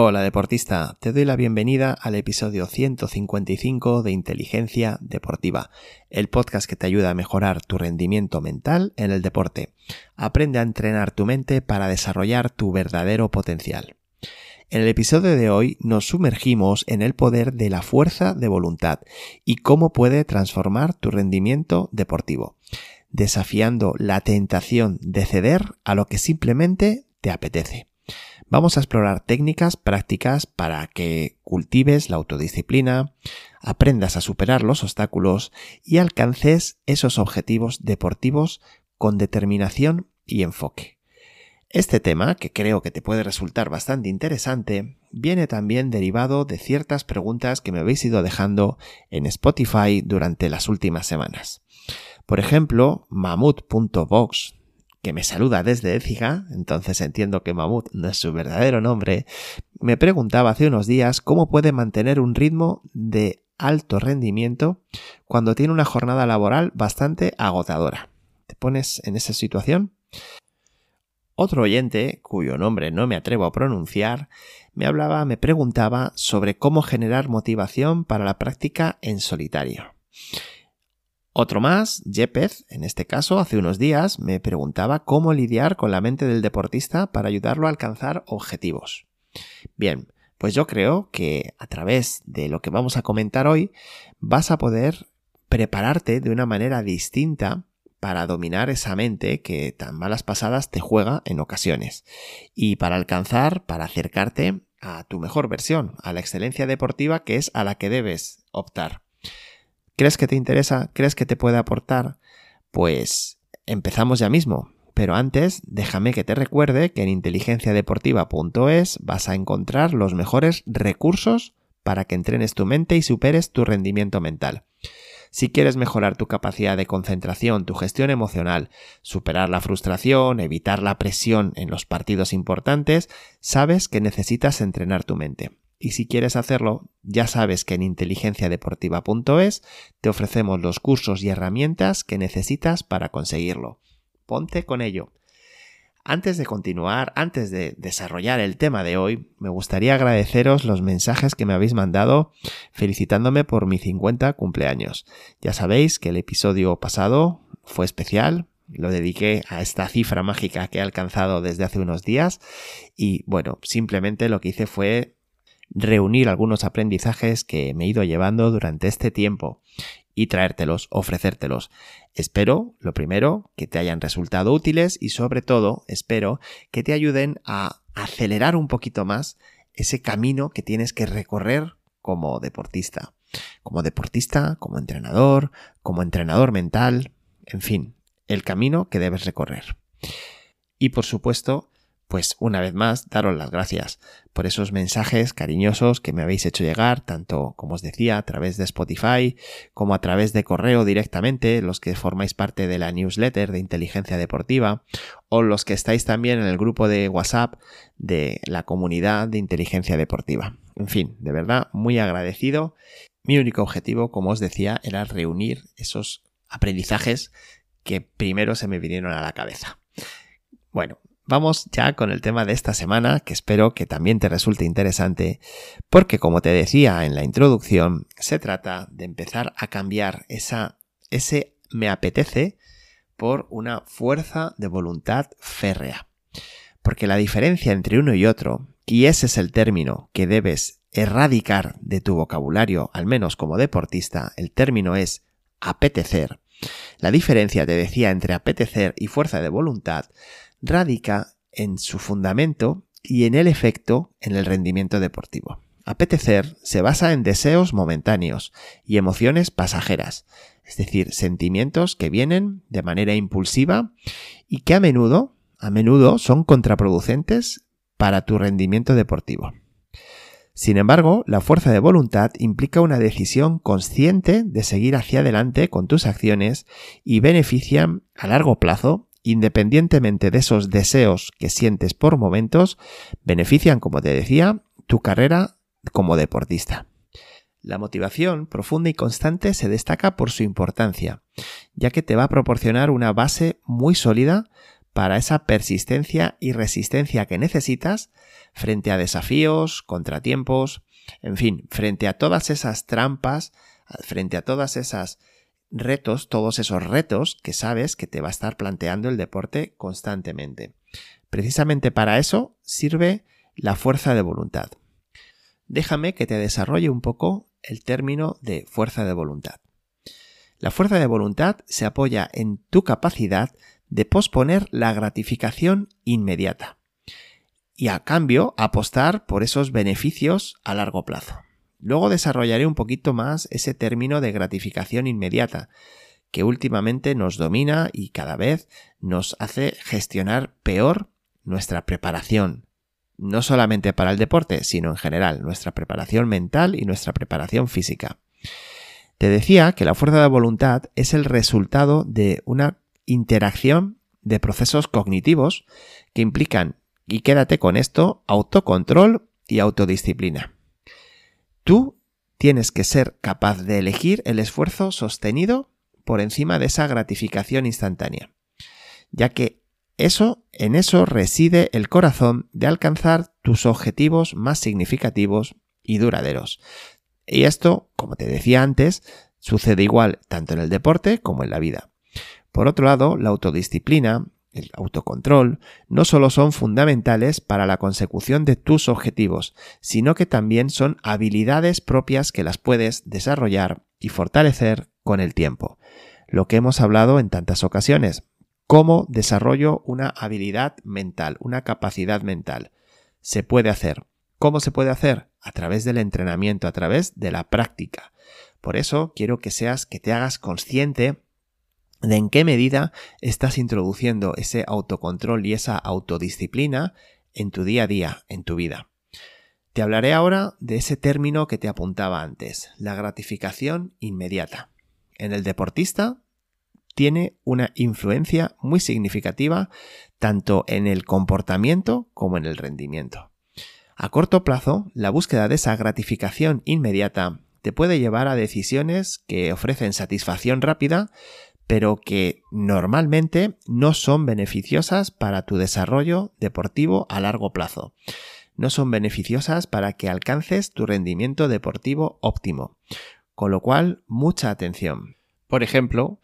Hola deportista, te doy la bienvenida al episodio 155 de Inteligencia Deportiva, el podcast que te ayuda a mejorar tu rendimiento mental en el deporte. Aprende a entrenar tu mente para desarrollar tu verdadero potencial. En el episodio de hoy nos sumergimos en el poder de la fuerza de voluntad y cómo puede transformar tu rendimiento deportivo, desafiando la tentación de ceder a lo que simplemente te apetece. Vamos a explorar técnicas prácticas para que cultives la autodisciplina, aprendas a superar los obstáculos y alcances esos objetivos deportivos con determinación y enfoque. Este tema, que creo que te puede resultar bastante interesante, viene también derivado de ciertas preguntas que me habéis ido dejando en Spotify durante las últimas semanas. Por ejemplo, mamut.box que me saluda desde Écija, entonces entiendo que Mamut no es su verdadero nombre, me preguntaba hace unos días cómo puede mantener un ritmo de alto rendimiento cuando tiene una jornada laboral bastante agotadora. ¿Te pones en esa situación? Otro oyente, cuyo nombre no me atrevo a pronunciar, me hablaba, me preguntaba sobre cómo generar motivación para la práctica en solitario. Otro más, Jepez, en este caso, hace unos días, me preguntaba cómo lidiar con la mente del deportista para ayudarlo a alcanzar objetivos. Bien, pues yo creo que a través de lo que vamos a comentar hoy vas a poder prepararte de una manera distinta para dominar esa mente que tan malas pasadas te juega en ocasiones y para alcanzar, para acercarte a tu mejor versión, a la excelencia deportiva que es a la que debes optar. ¿Crees que te interesa? ¿Crees que te puede aportar? Pues empezamos ya mismo. Pero antes, déjame que te recuerde que en inteligenciadeportiva.es vas a encontrar los mejores recursos para que entrenes tu mente y superes tu rendimiento mental. Si quieres mejorar tu capacidad de concentración, tu gestión emocional, superar la frustración, evitar la presión en los partidos importantes, sabes que necesitas entrenar tu mente. Y si quieres hacerlo, ya sabes que en inteligenciadeportiva.es te ofrecemos los cursos y herramientas que necesitas para conseguirlo. Ponte con ello. Antes de continuar, antes de desarrollar el tema de hoy, me gustaría agradeceros los mensajes que me habéis mandado felicitándome por mi 50 cumpleaños. Ya sabéis que el episodio pasado fue especial, lo dediqué a esta cifra mágica que he alcanzado desde hace unos días y bueno, simplemente lo que hice fue reunir algunos aprendizajes que me he ido llevando durante este tiempo y traértelos, ofrecértelos. Espero, lo primero, que te hayan resultado útiles y sobre todo espero que te ayuden a acelerar un poquito más ese camino que tienes que recorrer como deportista. Como deportista, como entrenador, como entrenador mental, en fin, el camino que debes recorrer. Y por supuesto, pues una vez más, daros las gracias por esos mensajes cariñosos que me habéis hecho llegar, tanto, como os decía, a través de Spotify, como a través de correo directamente, los que formáis parte de la newsletter de inteligencia deportiva, o los que estáis también en el grupo de WhatsApp de la comunidad de inteligencia deportiva. En fin, de verdad, muy agradecido. Mi único objetivo, como os decía, era reunir esos aprendizajes que primero se me vinieron a la cabeza. Bueno, Vamos ya con el tema de esta semana, que espero que también te resulte interesante, porque como te decía en la introducción, se trata de empezar a cambiar esa, ese me apetece por una fuerza de voluntad férrea. Porque la diferencia entre uno y otro, y ese es el término que debes erradicar de tu vocabulario, al menos como deportista, el término es apetecer. La diferencia, te decía, entre apetecer y fuerza de voluntad radica en su fundamento y en el efecto en el rendimiento deportivo. Apetecer se basa en deseos momentáneos y emociones pasajeras, es decir, sentimientos que vienen de manera impulsiva y que a menudo, a menudo son contraproducentes para tu rendimiento deportivo. Sin embargo, la fuerza de voluntad implica una decisión consciente de seguir hacia adelante con tus acciones y benefician a largo plazo independientemente de esos deseos que sientes por momentos, benefician, como te decía, tu carrera como deportista. La motivación profunda y constante se destaca por su importancia, ya que te va a proporcionar una base muy sólida para esa persistencia y resistencia que necesitas frente a desafíos, contratiempos, en fin, frente a todas esas trampas, frente a todas esas retos, todos esos retos que sabes que te va a estar planteando el deporte constantemente. Precisamente para eso sirve la fuerza de voluntad. Déjame que te desarrolle un poco el término de fuerza de voluntad. La fuerza de voluntad se apoya en tu capacidad de posponer la gratificación inmediata y a cambio apostar por esos beneficios a largo plazo. Luego desarrollaré un poquito más ese término de gratificación inmediata, que últimamente nos domina y cada vez nos hace gestionar peor nuestra preparación, no solamente para el deporte, sino en general, nuestra preparación mental y nuestra preparación física. Te decía que la fuerza de voluntad es el resultado de una interacción de procesos cognitivos que implican, y quédate con esto, autocontrol y autodisciplina. Tú tienes que ser capaz de elegir el esfuerzo sostenido por encima de esa gratificación instantánea, ya que eso, en eso reside el corazón de alcanzar tus objetivos más significativos y duraderos. Y esto, como te decía antes, sucede igual tanto en el deporte como en la vida. Por otro lado, la autodisciplina el autocontrol, no solo son fundamentales para la consecución de tus objetivos, sino que también son habilidades propias que las puedes desarrollar y fortalecer con el tiempo. Lo que hemos hablado en tantas ocasiones, cómo desarrollo una habilidad mental, una capacidad mental. Se puede hacer. ¿Cómo se puede hacer? A través del entrenamiento, a través de la práctica. Por eso quiero que seas, que te hagas consciente de en qué medida estás introduciendo ese autocontrol y esa autodisciplina en tu día a día, en tu vida. Te hablaré ahora de ese término que te apuntaba antes, la gratificación inmediata. En el deportista tiene una influencia muy significativa tanto en el comportamiento como en el rendimiento. A corto plazo, la búsqueda de esa gratificación inmediata te puede llevar a decisiones que ofrecen satisfacción rápida, pero que normalmente no son beneficiosas para tu desarrollo deportivo a largo plazo. No son beneficiosas para que alcances tu rendimiento deportivo óptimo. Con lo cual, mucha atención. Por ejemplo,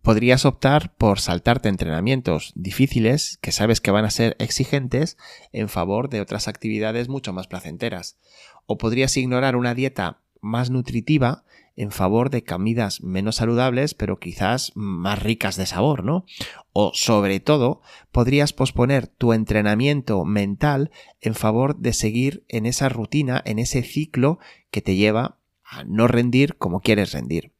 podrías optar por saltarte entrenamientos difíciles que sabes que van a ser exigentes en favor de otras actividades mucho más placenteras. O podrías ignorar una dieta más nutritiva en favor de comidas menos saludables, pero quizás más ricas de sabor, ¿no? O sobre todo, podrías posponer tu entrenamiento mental en favor de seguir en esa rutina, en ese ciclo que te lleva a no rendir como quieres rendir.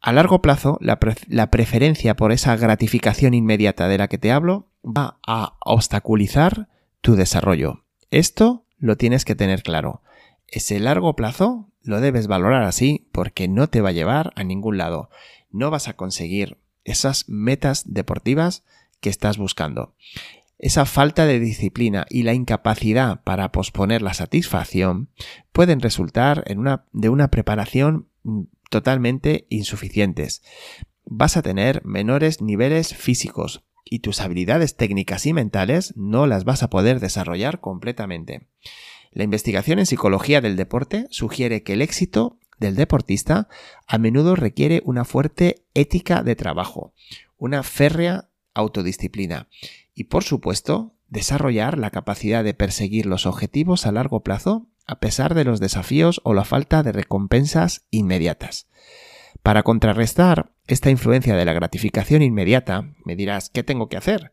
A largo plazo, la, la, preferencia por esa gratificación inmediata de la que te hablo va a obstaculizar tu desarrollo. Esto lo tienes que tener claro. Ese largo plazo lo debes valorar así porque no te va a llevar a ningún lado. No vas a conseguir esas metas deportivas que estás buscando. Esa falta de disciplina y la incapacidad para posponer la satisfacción pueden resultar en una, de una preparación totalmente insuficientes. Vas a tener menores niveles físicos y tus habilidades técnicas y mentales no las vas a poder desarrollar completamente. La investigación en psicología del deporte sugiere que el éxito del deportista a menudo requiere una fuerte ética de trabajo, una férrea autodisciplina y, por supuesto, desarrollar la capacidad de perseguir los objetivos a largo plazo a pesar de los desafíos o la falta de recompensas inmediatas. Para contrarrestar esta influencia de la gratificación inmediata, me dirás, ¿qué tengo que hacer?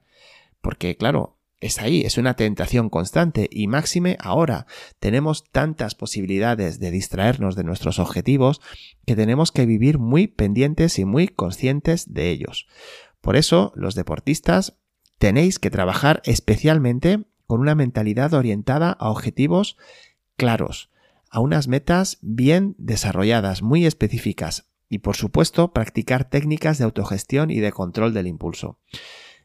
Porque, claro, es ahí, es una tentación constante y máxime ahora. Tenemos tantas posibilidades de distraernos de nuestros objetivos que tenemos que vivir muy pendientes y muy conscientes de ellos. Por eso, los deportistas tenéis que trabajar especialmente con una mentalidad orientada a objetivos claros, a unas metas bien desarrolladas, muy específicas y por supuesto practicar técnicas de autogestión y de control del impulso.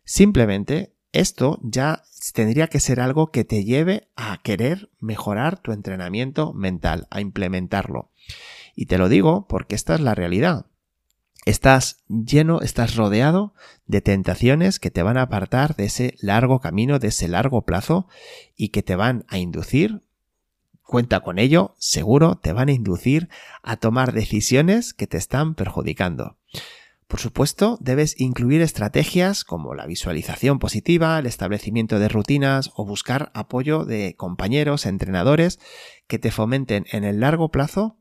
Simplemente esto ya tendría que ser algo que te lleve a querer mejorar tu entrenamiento mental, a implementarlo. Y te lo digo porque esta es la realidad. Estás lleno, estás rodeado de tentaciones que te van a apartar de ese largo camino, de ese largo plazo y que te van a inducir, cuenta con ello, seguro, te van a inducir a tomar decisiones que te están perjudicando. Por supuesto, debes incluir estrategias como la visualización positiva, el establecimiento de rutinas o buscar apoyo de compañeros, entrenadores que te fomenten en el largo plazo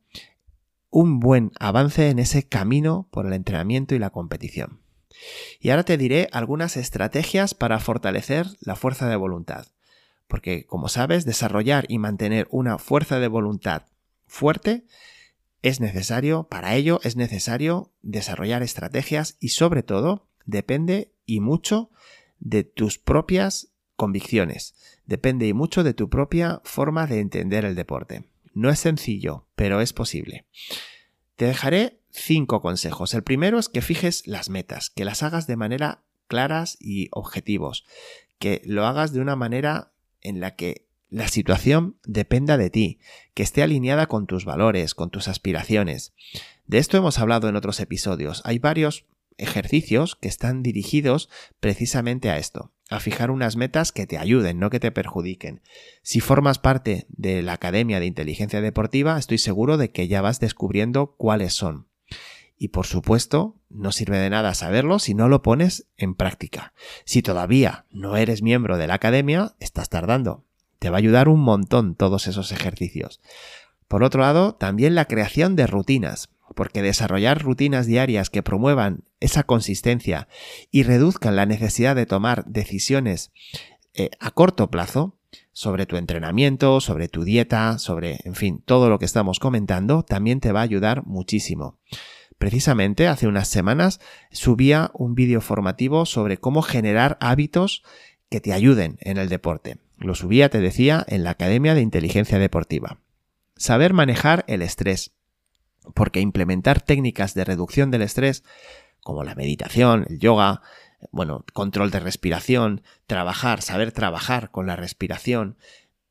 un buen avance en ese camino por el entrenamiento y la competición. Y ahora te diré algunas estrategias para fortalecer la fuerza de voluntad. Porque, como sabes, desarrollar y mantener una fuerza de voluntad fuerte es necesario, para ello es necesario desarrollar estrategias y sobre todo depende y mucho de tus propias convicciones, depende y mucho de tu propia forma de entender el deporte. No es sencillo, pero es posible. Te dejaré cinco consejos. El primero es que fijes las metas, que las hagas de manera claras y objetivos, que lo hagas de una manera en la que la situación dependa de ti, que esté alineada con tus valores, con tus aspiraciones. De esto hemos hablado en otros episodios. Hay varios ejercicios que están dirigidos precisamente a esto a fijar unas metas que te ayuden, no que te perjudiquen. Si formas parte de la Academia de Inteligencia Deportiva, estoy seguro de que ya vas descubriendo cuáles son. Y por supuesto, no sirve de nada saberlo si no lo pones en práctica. Si todavía no eres miembro de la Academia, estás tardando. Te va a ayudar un montón todos esos ejercicios. Por otro lado, también la creación de rutinas porque desarrollar rutinas diarias que promuevan esa consistencia y reduzcan la necesidad de tomar decisiones eh, a corto plazo sobre tu entrenamiento, sobre tu dieta, sobre, en fin, todo lo que estamos comentando, también te va a ayudar muchísimo. Precisamente hace unas semanas subía un vídeo formativo sobre cómo generar hábitos que te ayuden en el deporte. Lo subía, te decía, en la Academia de Inteligencia Deportiva. Saber manejar el estrés porque implementar técnicas de reducción del estrés, como la meditación, el yoga, bueno, control de respiración, trabajar, saber trabajar con la respiración,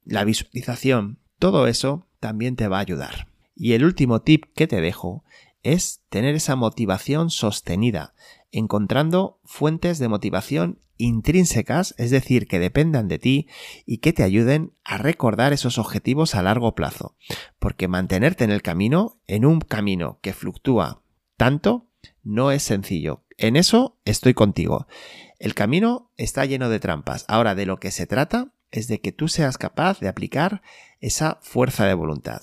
la visualización, todo eso también te va a ayudar. Y el último tip que te dejo es tener esa motivación sostenida, encontrando fuentes de motivación intrínsecas, es decir, que dependan de ti y que te ayuden a recordar esos objetivos a largo plazo. Porque mantenerte en el camino, en un camino que fluctúa tanto, no es sencillo. En eso estoy contigo. El camino está lleno de trampas. Ahora de lo que se trata es de que tú seas capaz de aplicar esa fuerza de voluntad.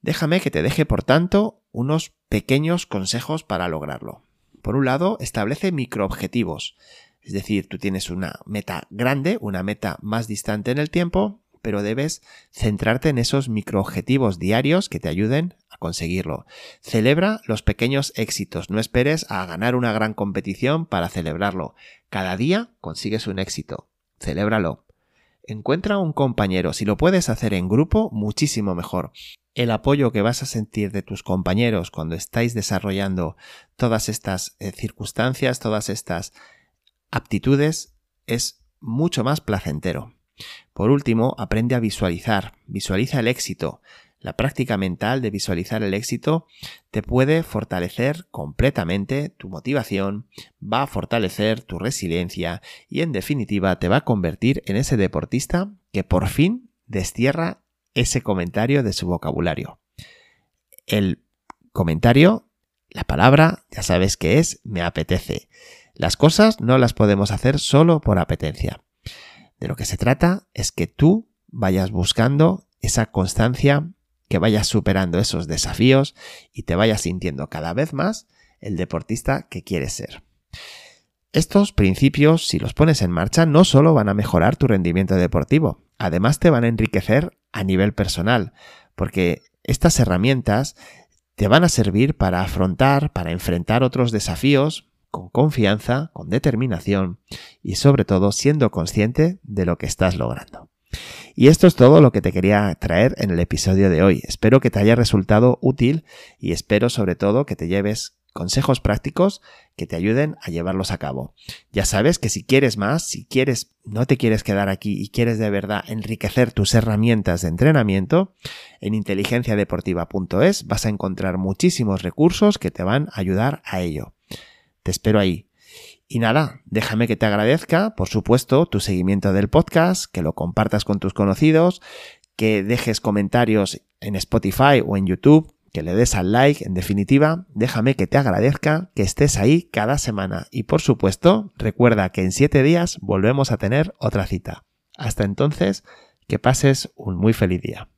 Déjame que te deje, por tanto, unos pequeños consejos para lograrlo. Por un lado, establece microobjetivos. Es decir, tú tienes una meta grande, una meta más distante en el tiempo, pero debes centrarte en esos microobjetivos diarios que te ayuden a conseguirlo. Celebra los pequeños éxitos, no esperes a ganar una gran competición para celebrarlo. Cada día consigues un éxito. Celébralo. Encuentra un compañero, si lo puedes hacer en grupo, muchísimo mejor. El apoyo que vas a sentir de tus compañeros cuando estáis desarrollando todas estas eh, circunstancias, todas estas aptitudes es mucho más placentero. Por último, aprende a visualizar, visualiza el éxito. La práctica mental de visualizar el éxito te puede fortalecer completamente tu motivación, va a fortalecer tu resiliencia y en definitiva te va a convertir en ese deportista que por fin destierra ese comentario de su vocabulario. El comentario, la palabra, ya sabes que es me apetece. Las cosas no las podemos hacer solo por apetencia. De lo que se trata es que tú vayas buscando esa constancia, que vayas superando esos desafíos y te vayas sintiendo cada vez más el deportista que quieres ser. Estos principios, si los pones en marcha, no solo van a mejorar tu rendimiento deportivo, además te van a enriquecer a nivel personal, porque estas herramientas te van a servir para afrontar, para enfrentar otros desafíos con confianza, con determinación y sobre todo siendo consciente de lo que estás logrando. Y esto es todo lo que te quería traer en el episodio de hoy. Espero que te haya resultado útil y espero sobre todo que te lleves consejos prácticos que te ayuden a llevarlos a cabo. Ya sabes que si quieres más, si quieres, no te quieres quedar aquí y quieres de verdad enriquecer tus herramientas de entrenamiento, en inteligenciadeportiva.es vas a encontrar muchísimos recursos que te van a ayudar a ello. Te espero ahí. Y nada, déjame que te agradezca, por supuesto, tu seguimiento del podcast, que lo compartas con tus conocidos, que dejes comentarios en Spotify o en YouTube, que le des al like, en definitiva, déjame que te agradezca que estés ahí cada semana. Y por supuesto, recuerda que en siete días volvemos a tener otra cita. Hasta entonces, que pases un muy feliz día.